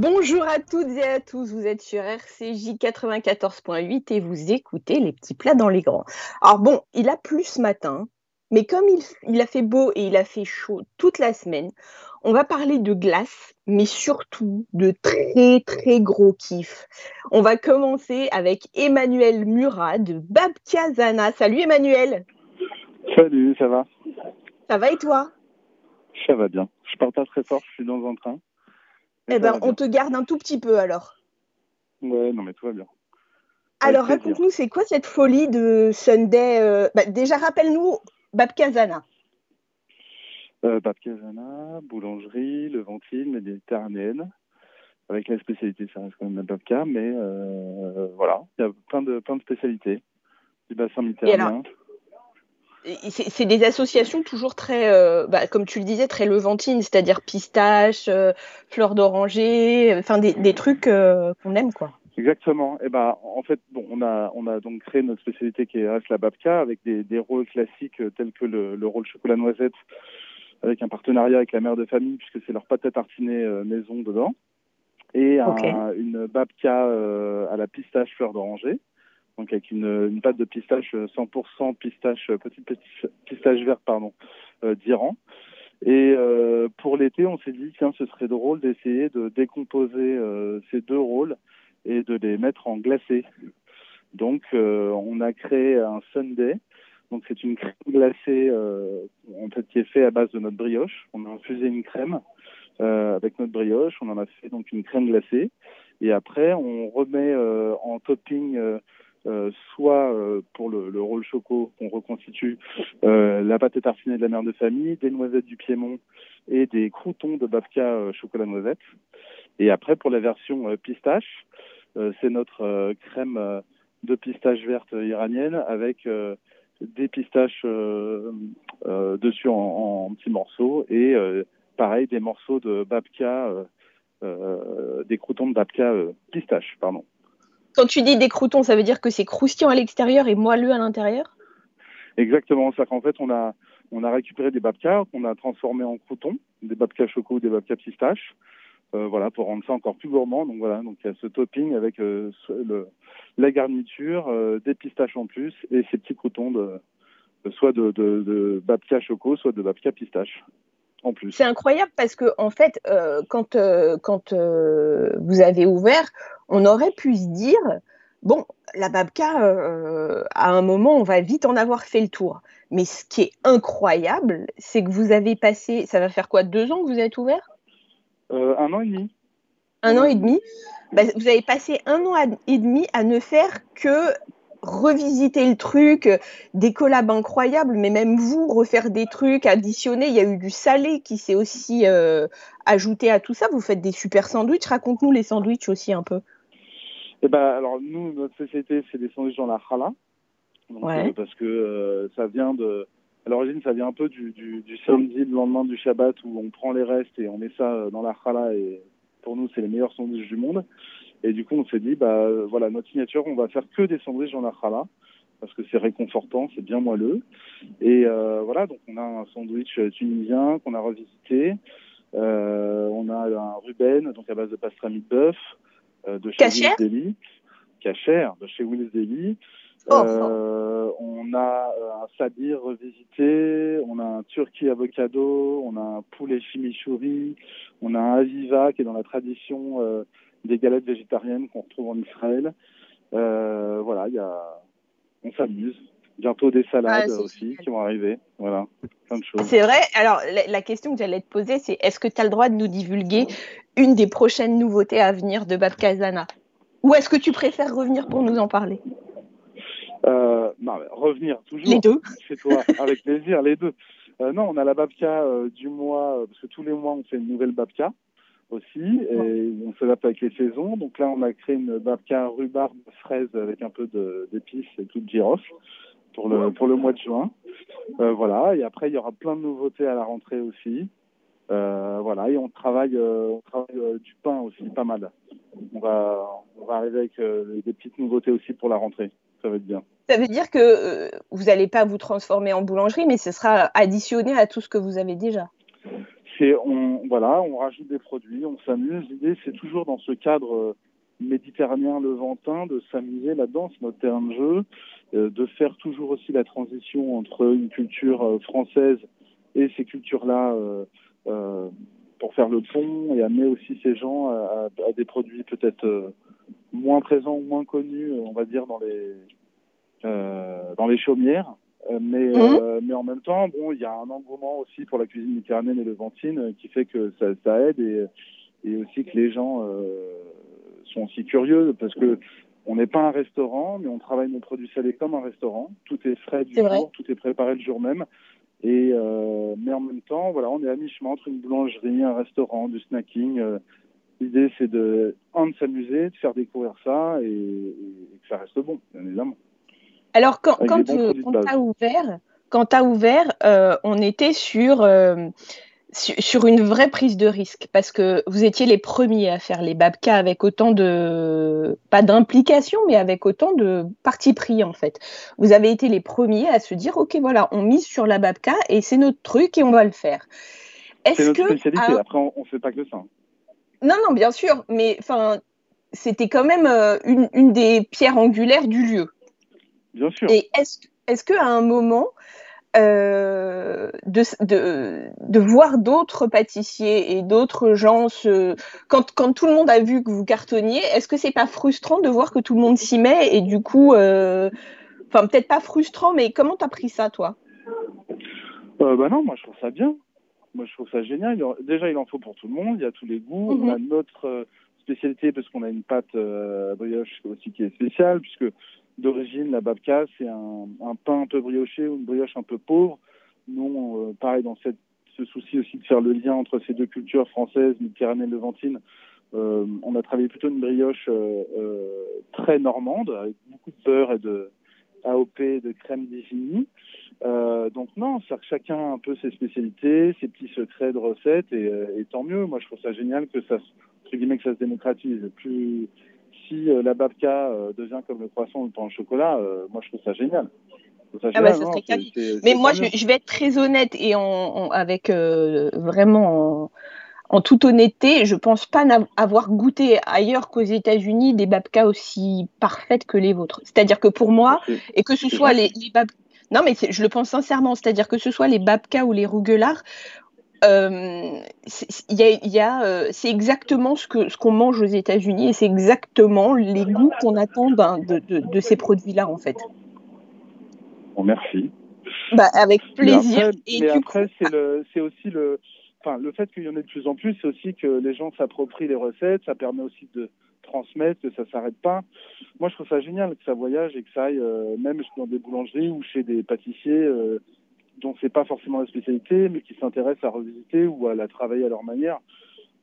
Bonjour à toutes et à tous, vous êtes sur RCJ 94.8 et vous écoutez les petits plats dans les grands. Alors bon, il a plu ce matin, mais comme il, a fait beau et il a fait chaud toute la semaine, on va parler de glace, mais surtout de très très gros kiff. On va commencer avec Emmanuel Murat de Babkazana. Salut Emmanuel Salut, ça va? Ça va et toi? Ça va bien. Je parle pas très fort, je suis dans un train. Eh ben, on te garde un tout petit peu alors. Ouais, non mais tout va bien. Alors raconte-nous, c'est quoi cette folie de Sunday euh, bah, Déjà, rappelle-nous Babkazana. Euh, Babkazana, boulangerie, levantine, méditerranéenne. Avec la spécialité, ça reste quand même la babka, mais euh, voilà, il y a plein de, plein de spécialités du bassin méditerranéen c'est des associations toujours très, euh, bah, comme tu le disais, très levantines, c'est-à-dire pistache, euh, fleurs d'oranger, enfin des, trucs euh, qu'on aime, quoi. Exactement. Et eh ben, en fait, bon, on a, on a donc créé notre spécialité qui reste la babka avec des, des rôles classiques tels que le, le rôle chocolat noisette, avec un partenariat avec la mère de famille puisque c'est leur pâte à tartiner maison dedans, et une babka à la pistache fleur d'oranger donc avec une, pâte de pistache 100% pistache petite pistache verte pardon euh, d'Iran. Et euh, pour l'été, on s'est dit tiens, ce serait drôle d'essayer de décomposer euh, ces deux rôles et de les mettre en glacé. Donc on a créé un sundae. Donc c'est une crème glacée en fait qui est fait à base de notre brioche. On a infusé une crème avec notre brioche. On en a fait donc une crème glacée. Et après, on remet en topping euh, soit euh, pour le, le, rôle choco qu'on reconstitue euh, la pâte tartinée de la mère de famille, des noisettes du Piémont et des croutons de babka chocolat noisette. Et après pour la version pistache, c'est notre crème de pistache verte iranienne avec des pistaches dessus en, petits morceaux et pareil des morceaux de babka, des croutons de babka pistache, pardon. Quand tu dis des croutons, ça veut dire que c'est croustillant à l'extérieur et moelleux à l'intérieur? Exactement, c'est qu'en fait on a on a récupéré des babkas qu'on a transformés en croutons, des babkas choco ou des babkas pistaches, euh, voilà pour rendre ça encore plus gourmand. Donc voilà, donc il y a ce topping avec euh, la garniture, euh, des pistaches en plus et ces petits croutons de, soit de, de, de babka choco, soit de babka pistache. En plus. C'est incroyable parce que en fait, quand, quand vous avez ouvert, on aurait pu se dire, bon, la babka, euh, à un moment, on va vite en avoir fait le tour. Mais ce qui est incroyable, c'est que vous avez passé, ça va faire quoi, deux ans que vous êtes ouvert? Euh, Un an et demi. Un an et demi? Bah, Vous avez passé un an et demi à ne faire que revisiter le truc, des collabs incroyables, mais même vous, refaire des trucs, additionner. Il y a eu du salé qui s'est aussi euh, ajouté à tout ça. Vous faites des super sandwichs. Raconte-nous les sandwichs aussi un peu. Eh ben, alors nous, notre société, c'est des sandwichs dans la challah. Euh, parce que euh, ça vient de. À l'origine, ça vient un peu du, du, du, samedi, le lendemain du Shabbat, où on prend les restes et on met ça euh, dans la challah. Et pour nous, c'est les meilleurs sandwichs du monde. Et du coup, on s'est dit, bah voilà, notre signature, on va faire que des sandwichs dans la challah parce que c'est réconfortant, c'est bien moelleux. Et euh, voilà, donc on a un sandwich tunisien qu'on a revisité. Euh, on a un Ruben, donc à base de pastrami de bœuf. Euh, de chez Willis Daily, Cachère, de chez Willis Daily. Oh, euh, on a euh, un sabir revisité, on a un turkey avocado, on a un poulet chimichurri, on a un aviva qui est dans la tradition des galettes végétariennes qu'on retrouve en Israël. voilà, il y a, on s'amuse. Bientôt des salades aussi qui vont arriver. Voilà, plein de choses. C'est vrai. Alors, la, question que j'allais te poser, c'est est-ce que tu as le droit de nous divulguer une des prochaines nouveautés à venir de Babkazana Ou est-ce que tu préfères revenir pour nous en parler? Euh, non, revenir toujours. Les deux. Chez toi, avec plaisir, les deux. Euh, non, on a la babka euh, du mois, parce que tous les mois on fait une nouvelle babka aussi, et on s'adapte avec les saisons. Donc là, on a créé une babka rhubarbe fraise avec un peu d'épices et tout de girofle pour le pour le mois de juin. voilà, et après il y aura plein de nouveautés à la rentrée aussi. Euh, voilà, et on travaille, euh, on travaille euh, du pain aussi, pas mal. On va, on va arriver avec des petites nouveautés aussi pour la rentrée. Ça va être bien. Ça veut dire que vous n'allez pas vous transformer en boulangerie, mais ce sera additionné à tout ce que vous avez déjà. C'est on voilà, on rajoute des produits, on s'amuse. L'idée, c'est toujours dans ce cadre euh, méditerranéen levantin de s'amuser là-dedans, c'est notre terrain de jeu, euh, de faire toujours aussi la transition entre une culture euh, française et ces cultures-là pour faire le pont et amener aussi ces gens à, des produits peut-être moins présents ou moins connus, on va dire dans les dans les chaumières. Euh, mais, Mmh. euh, mais en même temps, bon, il y a un engouement aussi pour la cuisine méditerranéenne et levantine euh, qui fait que ça, ça aide et, et aussi que les gens euh, sont aussi curieux parce que on n'est pas un restaurant, mais on travaille nos produits salés comme un restaurant. Tout est frais du vrai. jour, tout est préparé le jour même. Et euh, mais en même temps, voilà, on est à mi-chemin entre une boulangerie, un restaurant, du snacking. Euh, L'idée, c'est de, un, de s'amuser, de faire découvrir ça et, et que ça reste bon, bien évidemment. Alors, quand, Avec quand, base. t'as ouvert, quand t'as ouvert, euh, on était sur, euh, sur, sur une vraie prise de risque parce que vous étiez les premiers à faire les babkas avec autant de, pas d'implication, mais avec autant de parti pris en fait. Vous avez été les premiers à se dire, ok, voilà, on mise sur la babka et c'est notre truc et on va le faire. C'est Est-ce notre que, spécialité. à- Après, on, on fait pas que ça. non, non, bien sûr, mais enfin, c'était quand même euh, une, une des pierres angulaires du lieu. Bien sûr. Et est-ce est-ce qu'à un moment, euh, de, de, de voir d'autres pâtissiers et d'autres gens se... Quand, quand tout le monde a vu que vous cartonniez, est-ce que c'est pas frustrant de voir que tout le monde s'y met et du coup, euh, enfin peut-être pas frustrant, mais comment t'as pris ça toi? Euh, bah non, moi je trouve ça bien. Moi je trouve ça génial. Déjà, il en faut pour tout le monde. Il y a tous les goûts. Mhm. On a notre euh, spécialité parce qu'on a une pâte brioche aussi qui est spéciale, puisque d'origine, la babka, c'est un, pain un peu brioché ou une brioche un peu pauvre. Nous, euh, pareil, dans cette, ce souci aussi de faire le lien entre ces deux cultures françaises, méditerranéenne, levantine, euh, on a travaillé plutôt une brioche euh, très normande, avec beaucoup de beurre et de AOP, de crème d'Isigny. Donc non, que chacun a un peu ses spécialités, ses petits secrets de recettes, et, tant mieux. Moi, je trouve ça génial que ça, que ça se démocratise. Si euh, la babka euh, devient comme le croissant ou le pain au chocolat, euh, moi, je trouve ça génial. Ça Ah bah, ça Mais moi, je, vais être très honnête et en, en- avec euh, vraiment en, en toute honnêteté, je pense pas avoir goûté ailleurs qu'aux États-Unis des babkas aussi parfaites que les vôtres. C'est-à-dire que pour moi, et que ce soit les, les bab... Non, mais je le pense sincèrement, c'est-à-dire que ce soit les babkas ou les rouguelards, euh, c'est euh, c'est exactement ce que ce qu'on mange aux États-Unis et c'est exactement les goûts qu'on attend de, de, de ces produits-là, en fait. Bon, merci. Bah, avec plaisir. après, et mais après, coup, c'est aussi le, enfin, le fait qu'il y en ait de plus en plus, c'est aussi que les gens s'approprient les recettes. Ça permet aussi de transmettre, que ça s'arrête pas. Moi, je trouve ça génial que ça voyage et que ça aille, euh, même dans des boulangeries ou chez des pâtissiers euh, dont c'est pas forcément la spécialité, mais qui s'intéressent à revisiter ou à la travailler à leur manière.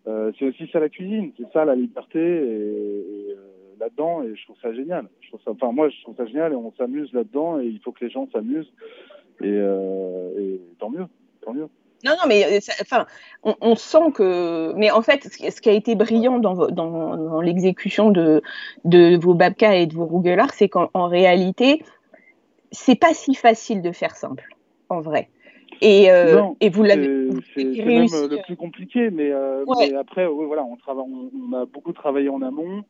Euh, c'est aussi ça la cuisine, c'est ça la liberté euh, là-dedans et je trouve ça génial. Je trouve ça, enfin moi je trouve ça génial et on s'amuse là-dedans et il faut que les gens s'amusent et, euh, tant mieux, non, non, mais enfin, on, sent que, mais en fait, ce qui, a été brillant dans, l'exécution de, vos babkas et de vos rouguelards, c'est qu'en en réalité, c'est pas si facile de faire simple, en vrai. Et, euh, Non, et vous l'avez C'est même euh, le plus compliqué, mais, euh, Ouais. mais après ouais, voilà, on travaille, on, on a beaucoup travaillé en amont.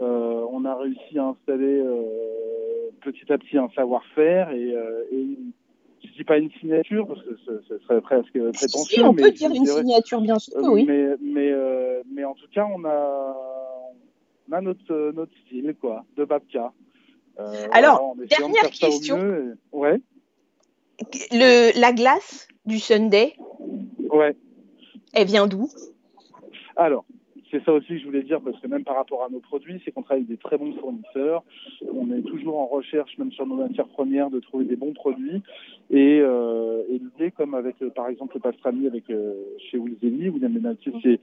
Euh, on a réussi à installer euh, petit à petit un savoir-faire et, euh, et je dis pas une signature parce que ce, ce serait presque prétentieux. si, on mais peut dire une signature, bien sûr, Euh, oui. Mais, mais, euh, mais en tout cas, on a, on a notre, euh, notre style, quoi, de Babka. Euh, Alors, voilà, dernière question. mieux et- Ouais, Le, la glace du Sunday, ouais. elle vient d'où? Alors, c'est ça aussi que je voulais dire, parce que même par rapport à nos produits, c'est qu'on travaille avec des très bons fournisseurs. On est toujours en recherche, même sur nos matières premières, de trouver des bons produits. Et, euh, et l'idée, comme avec, euh, par exemple, le pastrami avec euh, chez Wilzeli, William Benalti, c'est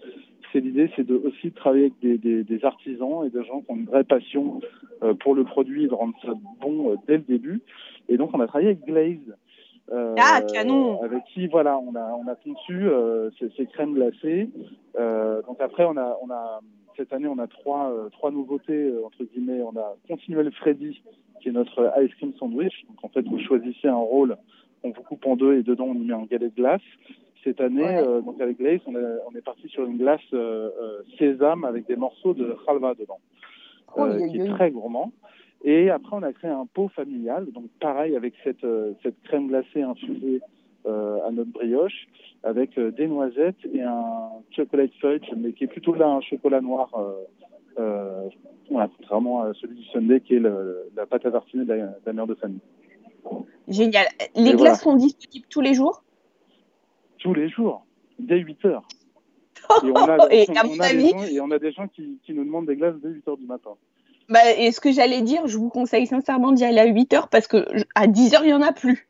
c'est l'idée, c'est de aussi de travailler avec des, des, des artisans et des gens qui ont une vraie passion euh, pour le produit et de rendre ça bon dès le début. Et donc, on a travaillé avec Glaze. Euh, Ah, canon. Avec qui, voilà, on a, on a conçu euh, ces, ces crèmes glacées. Euh, donc après, on a, on a cette année, on a trois, euh, trois nouveautés euh, entre guillemets. On a Continuel Freddy, qui est notre ice cream sandwich. Donc en fait, vous choisissez un rôle, on vous coupe en deux et dedans on y met un galet de glace. Cette année, donc avec Glaze, on, on, est parti sur une glace sésame avec des morceaux de halva dedans, oh, qui est très gourmand. Et après, on a créé un pot familial, donc pareil avec cette, cette crème glacée infusée à notre brioche, avec des noisettes et un chocolate fudge, mais qui est plutôt là un chocolat noir euh, voilà, contrairement à celui du Sunday qui est la pâte à tartiner de la, mère de famille. Génial. Les glaces sont disponibles tous les jours? Tous les jours, dès 8 heures. Et on a, et, on, a des gens qui, qui, nous demandent des glaces dès 8 heures du matin. Bah, et ce que j'allais dire, je vous conseille sincèrement d'y aller à 8 heures parce que à 10 heures, il n'y en a plus.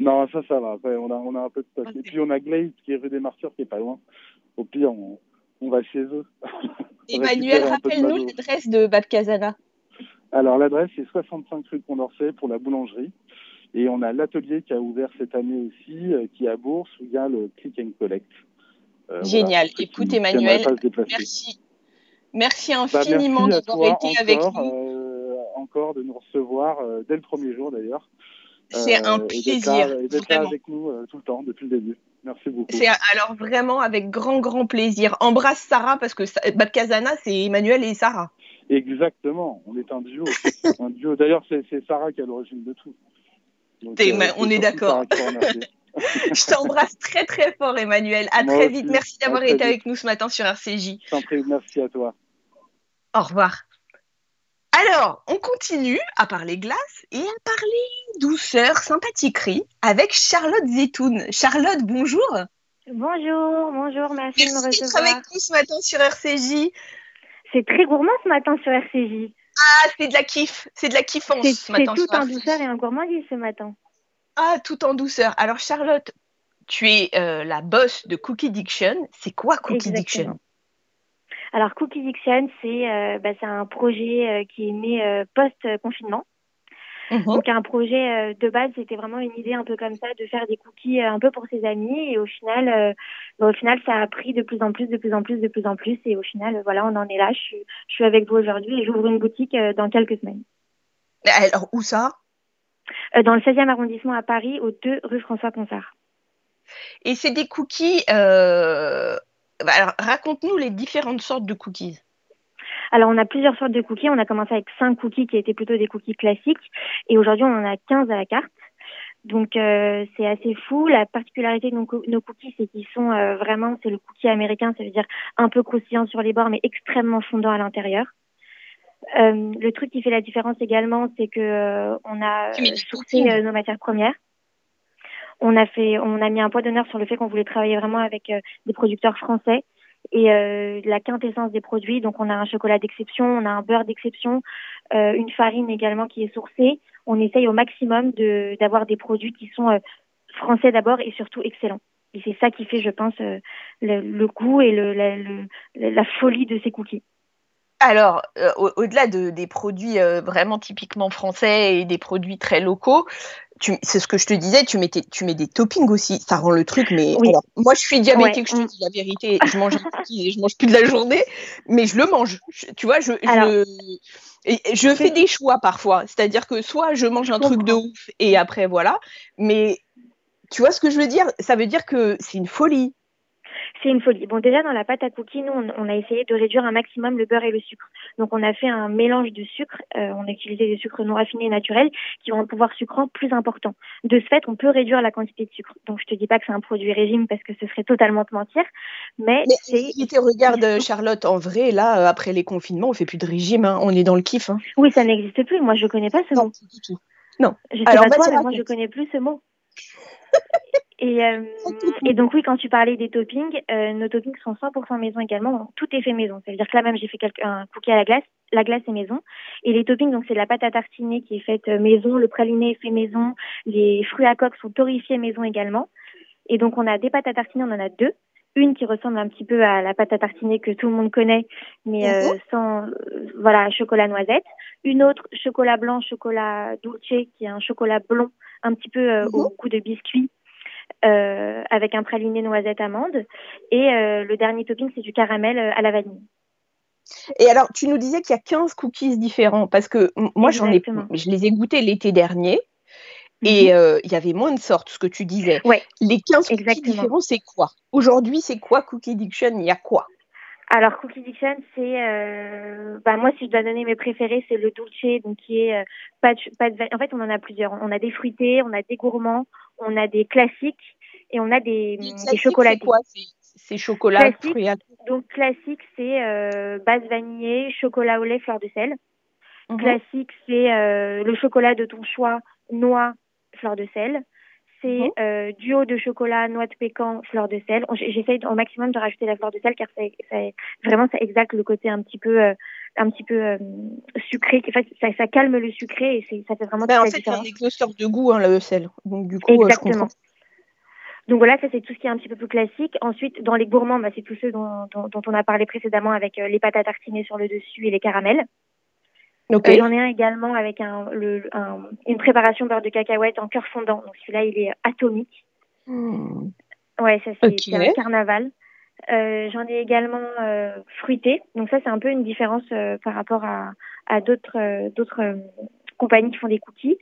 non, ça, ça va. on, a, on a un peu de stock. Et puis, on a Glaze qui est rue des Martyrs qui est pas loin. Au pire, on, on va chez eux. Emmanuel, rappelle-nous l'adresse de Bab Casana. Alors l'adresse c'est 65 rue Condorcet pour la boulangerie. Et on a l'atelier qui a ouvert cette année aussi, euh, qui est à Bourse, où il y a le click and collect. Euh, Génial. Écoute Emmanuel, merci. Merci bah, infiniment d'avoir été avec nous. Euh, encore de nous recevoir dès le premier jour d'ailleurs. C'est un plaisir. Et d'être là, avec nous tout le temps, depuis le début. Merci beaucoup. C'est alors vraiment avec grand, grand plaisir. Embrasse Sarah parce que Bab Kazana, c'est Emmanuel et Sarah. Exactement, on est un duo. un duo. D'ailleurs, c'est Sarah qui est à l'origine de tout. Euh, on est d'accord. Je t'embrasse très très fort Emmanuel. À très vite. Merci d'avoir été avec nous ce matin sur RCJ. merci à toi. Au revoir. Alors, on continue à parler glace et à parler douceur, sympathiquerie avec Charlotte Zetoun. Charlotte, bonjour. Bonjour, bonjour, merci, de me recevoir. avec nous ce matin sur RCJ. C'est très gourmand ce matin sur RCJ. Ah, c'est de la kiff, c'est de la kiffance ce matin. C'est tout en douceur et en gourmandise ce matin. Ah, tout en douceur. Alors Charlotte, tu es euh, la boss de Cookie Diction. C'est quoi Cookie Diction? Alors Cookie Diction, c'est euh, bah, un projet euh, qui est né euh, post-confinement. Mhm. Donc un projet de base, c'était vraiment une idée un peu comme ça de faire des cookies un peu pour ses amis et au final, bah, au final ça a pris de plus en plus, de plus en plus, de plus en plus et au final voilà on en est là. Je je suis avec vous aujourd'hui et j'ouvre une boutique dans quelques semaines. Alors où ça? Dans le 16e arrondissement à Paris, au 2 rue François Ponsard. Et c'est des cookies bah, alors, raconte-nous les différentes sortes de cookies. Alors, on a plusieurs sortes de cookies. On a commencé avec 5 cookies qui étaient plutôt des cookies classiques. Et aujourd'hui, on en a 15 à la carte. Donc, euh, c'est assez fou. La particularité de nos, cookies, c'est qu'ils sont euh, vraiment, c'est le cookie américain, ça veut dire un peu croustillant sur les bords, mais extrêmement fondant à l'intérieur. Euh, le truc qui fait la différence également, c'est que on a sourcé nos matières premières on a fait, on a mis un point d'honneur sur le fait qu'on voulait travailler vraiment avec euh, des producteurs français et euh, la quintessence des produits. Donc on a un chocolat d'exception, on a un beurre d'exception, euh, une farine également qui est sourcée. On essaye au maximum de d'avoir des produits qui sont français d'abord et surtout excellents. Et c'est ça qui fait, je pense, le, goût et le, la folie de ces cookies. Alors, au-delà de, des produits vraiment typiquement français et des produits très locaux, c'est ce que je te disais, tu, mettais, tu mets des toppings aussi, ça rend le truc, mais moi je suis diabétique, je te dis la vérité, je mange un cookie et je mange plus de la journée, mais je le mange, tu vois, je, je, fais des choix parfois, c'est-à-dire que soit je mange un truc de ouf et après voilà, mais tu vois ce que je veux dire? Ça veut dire que c'est une folie c'est une folie. Bon, déjà, dans la pâte à cookies, nous, on, a essayé de réduire un maximum le beurre et le sucre. Donc, on a fait un mélange de sucre. Euh, on a utilisé des sucres non raffinés et naturels qui ont un pouvoir sucrant plus important. De ce fait, on peut réduire la quantité de sucre. Donc, je te dis pas que c'est un produit régime parce que ce serait totalement te mentir. Mais, c'est. regarde, Charlotte, en vrai, là, euh, après les confinements, on fait plus de régime. Hein. On est dans le kiff. Hein. Oui, ça n'existe plus. Moi, je connais pas ce non, mot. Du tout. Non. Je sais pas toi, mais moi, je connais plus ce mot. Et, euh, et donc oui, quand tu parlais des toppings, euh, nos toppings sont 100% maison également. tout est fait maison. Ça veut dire que là même j'ai fait un cookie à la glace. La glace est maison. Et les toppings, donc c'est la pâte à tartiner qui est faite euh, maison, le praliné est fait maison, les fruits à coque sont torréfiés maison également. Et donc on a des pâtes à tartiner, on en a deux. Une qui ressemble un petit peu à la pâte à tartiner que tout le monde connaît, mais euh, sans voilà chocolat noisette. Une autre chocolat blanc, chocolat dulce, qui est un chocolat blond, un petit peu au goût de biscuit euh, avec un praliné noisette amande. Et euh, le dernier topping, c'est du caramel euh, à la vanille. Et alors, tu nous disais qu'il y a 15 cookies différents, parce que moi, j'en ai, je les ai goûtés l'été dernier. et euh, il y avait moins de sortes, ce que tu disais. Ouais, Les 15 cookies Exactement. différents, c'est quoi? Aujourd'hui, c'est quoi Cookie Diction? Il y a quoi? Alors Cookie Diction, c'est euh, bah moi si je dois donner mes préférés, c'est le Dulce, donc qui est euh, pas de, pas de en fait on en a plusieurs. On a des fruités, on a des gourmands, on a des classiques et on a des, des chocolatés. C'est quoi C'est- C'est chocolat, Classique. fruits à- Donc classique c'est euh, base vanillée, chocolat au lait, fleur de sel. Mhm. Classique c'est euh, le chocolat de ton choix, noix, fleur de sel. C'est Mhm. euh, duo de chocolat, noix de pécan, fleur de sel. J'essaye au maximum de rajouter la fleur de sel car ça, ça, vraiment ça exacte le côté un petit peu euh, un petit peu euh, sucré. Enfin, ça, ça calme le sucré et ça fait vraiment toute en fait, c'est un exhausteur de goût, hein, le sel. Donc, du coup, je Exactement. comprends. Donc voilà, ça c'est tout ce qui est un petit peu plus classique. Ensuite, dans les gourmands, bah, c'est tous ceux dont, dont, dont on a parlé précédemment avec les pâtes à tartiner sur le dessus et les caramels. Euh, J'en ai un également avec un, le, un- une préparation beurre de cacahuète en cœur fondant. Donc celui-là, il est atomique. Hmm. Ouais, ça c'est Ok. c'est un carnaval. Euh, J'en ai également euh, fruité. Donc ça, c'est un peu une différence euh, par rapport à, à d'autres euh, d'autres euh, compagnies qui font des cookies.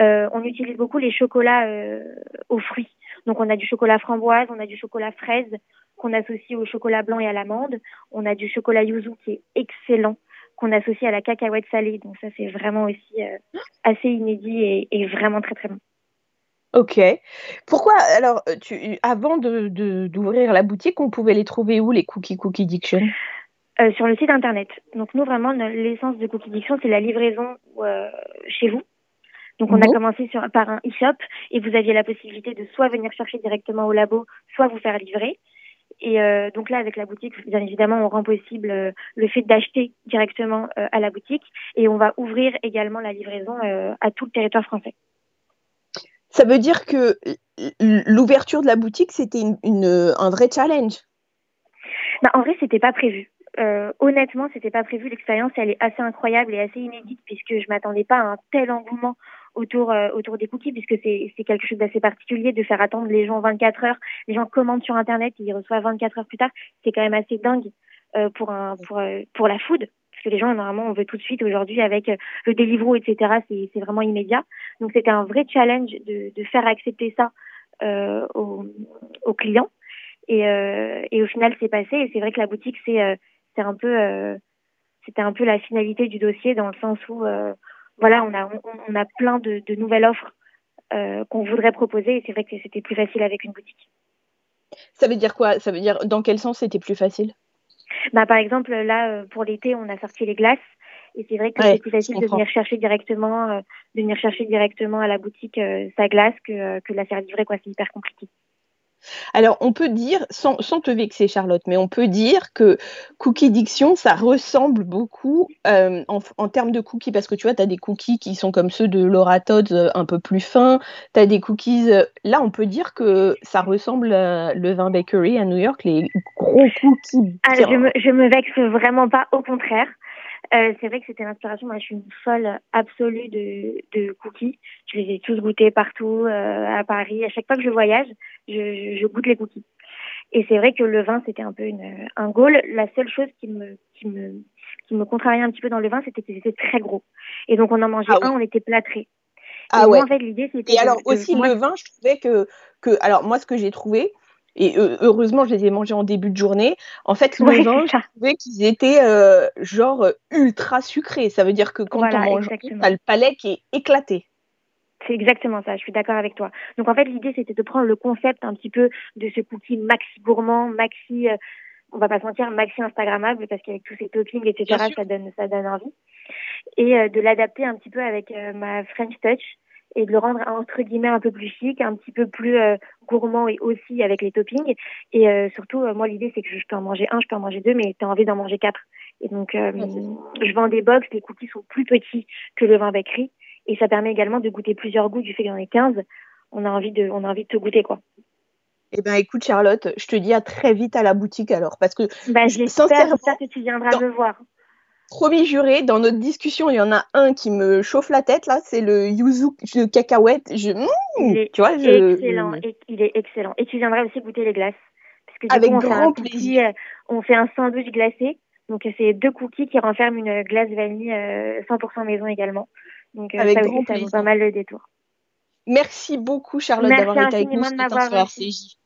Euh, on utilise beaucoup les chocolats euh, aux fruits. Donc on a du chocolat framboise, on a du chocolat fraise qu'on associe au chocolat blanc et à l'amande. On a du chocolat yuzu qui est excellent qu'on associe à la cacahuète salée. Donc ça, c'est vraiment aussi euh, assez inédit et, et vraiment très très bon. Ok. Pourquoi, alors, euh, tu, avant de, de- d'ouvrir la boutique, on pouvait les trouver où, les cookies Cookie Diction? Euh, sur le site internet. Donc nous vraiment l'essence de Cookie Diction c'est la livraison euh, chez vous. Donc on a Mhm. commencé sur, par un e-shop et vous aviez la possibilité de soit venir chercher directement au labo, soit vous faire livrer. Et euh, donc là avec la boutique, bien évidemment, on rend possible euh, le fait d'acheter directement euh, à la boutique et on va ouvrir également la livraison à tout le territoire français. Ça veut dire que l'ouverture de la boutique, c'était une, une- un vrai challenge? Bah, en vrai, c'était pas prévu. Euh, honnêtement, c'était pas prévu. L'expérience, elle est assez incroyable et assez inédite puisque je m'attendais pas à un tel engouement autour euh, autour des cookies puisque c'est c'est quelque chose d'assez particulier de faire attendre les gens 24 heures. Les gens commandent sur internet, ils reçoivent 24 heures plus tard. C'est quand même assez dingue euh, pour un pour euh, pour la food parce que les gens normalement on veut tout de suite aujourd'hui avec euh, le Deliveroo etc. C'est c'est vraiment immédiat. Donc c'était un vrai challenge de de faire accepter ça euh, aux, aux clients. Et, et au final, c'est passé. Et c'est vrai que la boutique, c'est c'est un peu, c'était un peu la finalité du dossier dans le sens où, euh, voilà, on a on, on a plein de, de nouvelles offres euh, qu'on voudrait proposer. Et c'est vrai que c'était plus facile avec une boutique. Ça veut dire quoi? Ça veut dire dans quel sens c'était plus facile? Bah, par exemple, là, euh, pour l'été, on a sorti les glaces. Et c'est vrai que Ouais, c'est plus facile de venir chercher directement, euh, de venir chercher directement à la boutique euh, sa glace que, que de la faire livrer, quoi. C'est hyper compliqué. Alors, on peut dire, sans, sans te vexer, Charlotte, mais on peut dire que Cookie Diction, ça ressemble beaucoup euh, en, en termes de cookies, parce que tu vois, tu as des cookies qui sont comme ceux de Laura Todd, euh, un peu plus fins. Tu as des cookies. euh, là, on peut dire que ça ressemble à le Vin Bakery à New York, les gros cookies. Ah, je me, je me vexe vraiment pas, au contraire. Euh, c'est vrai que c'était l'inspiration. Moi, je suis une folle absolue de, de cookies. Je les ai tous goûtés partout, euh, à Paris. À chaque fois que je voyage, je, goûte les cookies. Et c'est vrai que le vin, c'était un peu une, un goal. La seule chose qui me, qui me, qui me contrariait un petit peu dans le vin, c'était qu'ils étaient très gros. Et donc, on en mangeait Ah oui. un, on était plâtré. Ah et ouais. moi, en fait, l'idée, c'était Et alors de- aussi le vin, je trouvais que, que alors moi ce que j'ai trouvé, et heureusement je les ai mangés en début de journée, en fait le Ouais, vin, je trouvais qu'ils étaient euh, genre ultra sucrés. Ça veut dire que quand Voilà, on mange, exactement. t'as le palais qui est éclaté. C'est exactement ça, je suis d'accord avec toi. Donc en fait, l'idée c'était de prendre le concept un petit peu de ce cookie maxi gourmand, maxi, euh, on va pas se mentir, maxi instagrammable parce qu'avec tous ces toppings, etc., ça donne, ça donne envie. Et euh, de l'adapter un petit peu avec euh, ma French touch et de le rendre entre guillemets un peu plus chic, un petit peu plus euh, gourmand et aussi avec les toppings. Et euh, surtout, euh, moi l'idée c'est que je peux en manger un, je peux en manger deux, mais tu as envie d'en manger quatre. Et donc euh, je vends des box, les cookies sont plus petits que le vin bakery et ça permet également de goûter plusieurs goûts du fait qu'il y en ait 15. On a envie de, on a envie de te goûter quoi. Eh ben écoute Charlotte, je te dis à très vite à la boutique alors, parce que Bah, sincèrement, que tu viendras dans- me voir. promis juré, dans notre discussion il y en a un qui me chauffe la tête là, c'est le yuzu de cacahuète. Je, Mmh, Il est tu vois, je, excellent, et, il est excellent. Et tu viendras aussi goûter les glaces. Parce que du Avec coup, on fait, grand plaisir. euh, on fait un sandwich glacé. Donc, euh, c'est deux cookies qui renferment une glace vanille euh, 100% maison également. Donc, euh, Avec ça grand aussi, ça vaut plaisir. pas mal le détour. Merci beaucoup, Charlotte, d'avoir été avec nous ce matin sur RCJ.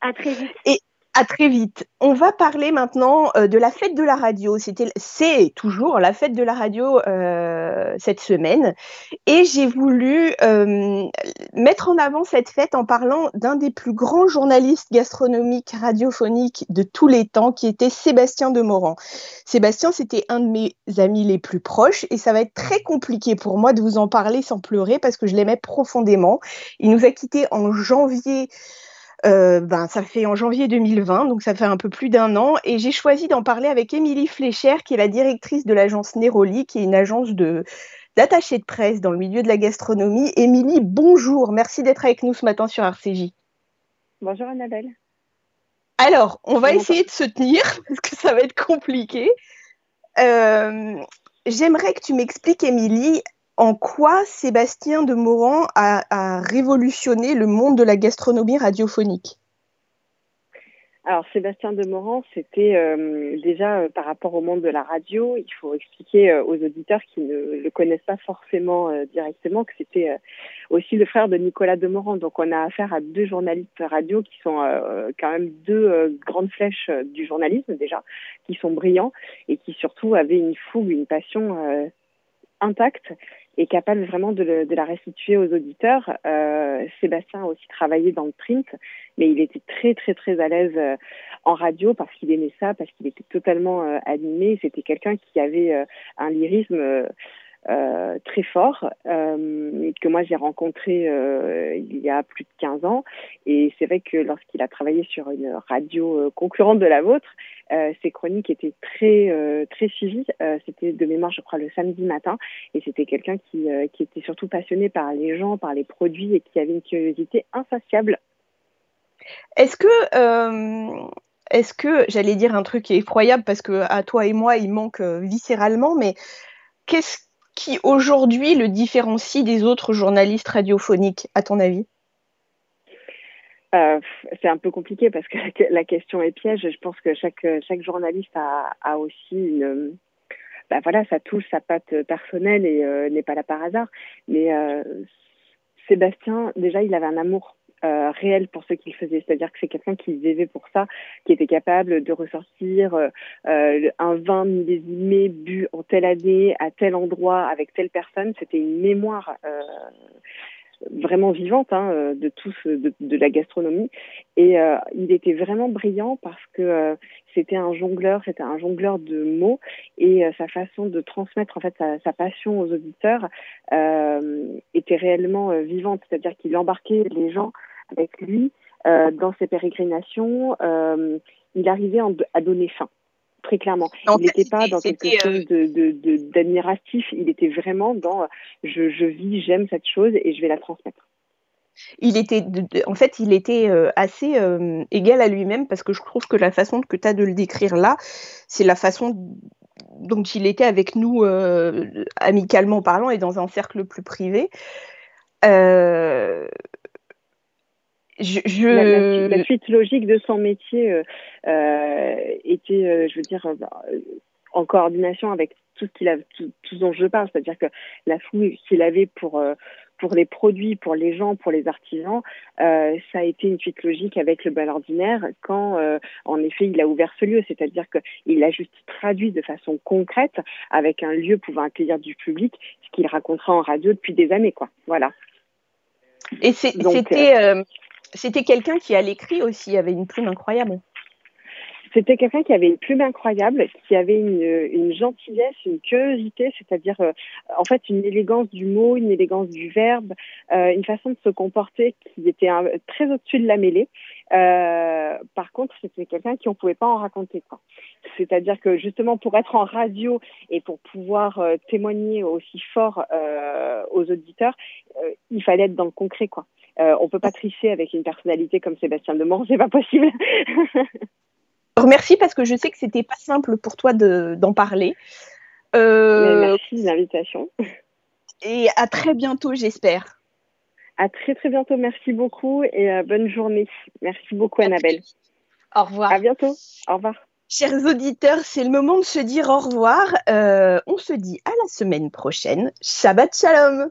À très vite. Et à très vite. On va parler maintenant euh, de la fête de la radio. C'est toujours la fête de la radio euh, cette semaine, et j'ai voulu euh, mettre en avant cette fête en parlant d'un des plus grands journalistes gastronomiques radiophoniques de tous les temps, qui était Sébastien Demorand. Sébastien, c'était un de mes amis les plus proches, et ça va être très compliqué pour moi de vous en parler sans pleurer parce que je l'aimais profondément. Il nous a quittés en janvier. Euh, ben, ça fait en janvier 2020, donc ça fait un peu plus d'un an, et j'ai choisi d'en parler avec Émilie Flécher, qui est la directrice de l'agence Neroli, qui est une agence de d'attachés de presse dans le milieu de la gastronomie. Émilie, bonjour, merci d'être avec nous ce matin sur RCJ. Bonjour Annabelle. Alors, on va essayer de se tenir, parce que ça va être compliqué. Euh, j'aimerais que tu m'expliques, Émilie, en quoi Sébastien de Morand a, révolutionné le monde de la gastronomie radiophonique? Alors Sébastien de Morand, c'était euh, déjà euh, par rapport au monde de la radio, il faut expliquer euh, aux auditeurs qui ne le connaissent pas forcément directement que c'était aussi le frère de Nicolas de Morand. Donc on a affaire à deux journalistes radio qui sont quand même deux grandes flèches du journalisme déjà, qui sont brillants et qui surtout avaient une fougue, une passion intacte et capable vraiment de, le, de la restituer aux auditeurs. Euh, Sébastien a aussi travaillé dans le print, mais il était très très très à l'aise euh, en radio parce qu'il aimait ça, parce qu'il était totalement euh, animé. C'était quelqu'un qui avait euh, un lyrisme euh, très fort euh, que moi j'ai rencontré euh, il y a plus de 15 ans et c'est vrai que lorsqu'il a travaillé sur une radio concurrente de la vôtre ses chroniques étaient très très suivies. C'était de mémoire je crois le samedi matin. Et c'était quelqu'un qui, qui était surtout passionné par les gens par les produits et qui avait une curiosité insatiable. Est-ce que est-ce que j'allais dire un truc effroyable parce que à toi et moi il manque viscéralement mais qu'est-ce qui aujourd'hui le différencie des autres journalistes radiophoniques, à ton avis? Euh, c'est un peu compliqué parce que la, question est piège. Je pense que chaque, chaque journaliste a, a aussi une, bah voilà, ça touche sa patte personnelle et euh, n'est pas là par hasard. Mais euh, Sébastien, déjà, il avait un amour euh, réel pour ce qu'il faisait. C'est-à-dire que c'est quelqu'un qui vivait pour ça, qui était capable de ressortir euh, euh, un vin millésimé bu en telle année, à tel endroit, avec telle personne. C'était une mémoire vraiment vivante hein, de tous de, la gastronomie et euh, il était vraiment brillant parce que c'était un jongleur c'était un jongleur de mots et sa façon de transmettre en fait sa, passion aux auditeurs était réellement vivante c'est-à-dire qu'il embarquait les gens avec lui euh, dans ses pérégrinations. Euh, il arrivait à donner fin très clairement. il n'était pas dans quelque chose d'admiratif, il était vraiment dans je, je vis, j'aime cette chose et je vais la transmettre. Il était, en fait, il était euh, assez égal à lui-même parce que je trouve que la façon que tu as de le décrire là, c'est la façon dont il était avec nous, amicalement parlant, et dans un cercle plus privé. Je, La, suite logique de son métier euh, euh était, euh, je veux dire, euh, en coordination avec tout ce qu'il a, tout, tout, dont je parle, c'est-à-dire que la fouille qu'il avait pour pour les produits, pour les gens, pour les artisans, euh, ça a été une suite logique avec le bal ordinaire quand, euh, en effet, il a ouvert ce lieu, c'est-à-dire qu'il a juste traduit de façon concrète avec un lieu pouvant accueillir du public ce qu'il racontera en radio depuis des années, quoi. Voilà. Et c'était euh, c'était quelqu'un qui, à l'écrit aussi, avait une plume incroyable. C'était quelqu'un qui avait une plume incroyable, qui avait une, gentillesse, une curiosité, c'est-à-dire euh, en fait une élégance du mot, une élégance du verbe, euh, une façon de se comporter qui était très au-dessus de la mêlée. Euh, par contre, c'était quelqu'un qui on pouvait pas en raconter. C'est-à-dire que justement pour être en radio et pour pouvoir témoigner aussi fort aux auditeurs, il fallait être dans le concret quoi. Euh, on peut pas tricher avec une personnalité comme Sébastien Demont, c'est pas possible. Merci parce que je sais que c'était pas simple pour toi d'en parler. Euh, merci de l'invitation. Et à très bientôt, j'espère. À très très bientôt, merci beaucoup et euh, bonne journée. Merci beaucoup, Annabelle. Au revoir. À bientôt. Au revoir. Chers auditeurs, c'est le moment de se dire au revoir. on se dit à la semaine prochaine. Shabbat Shalom.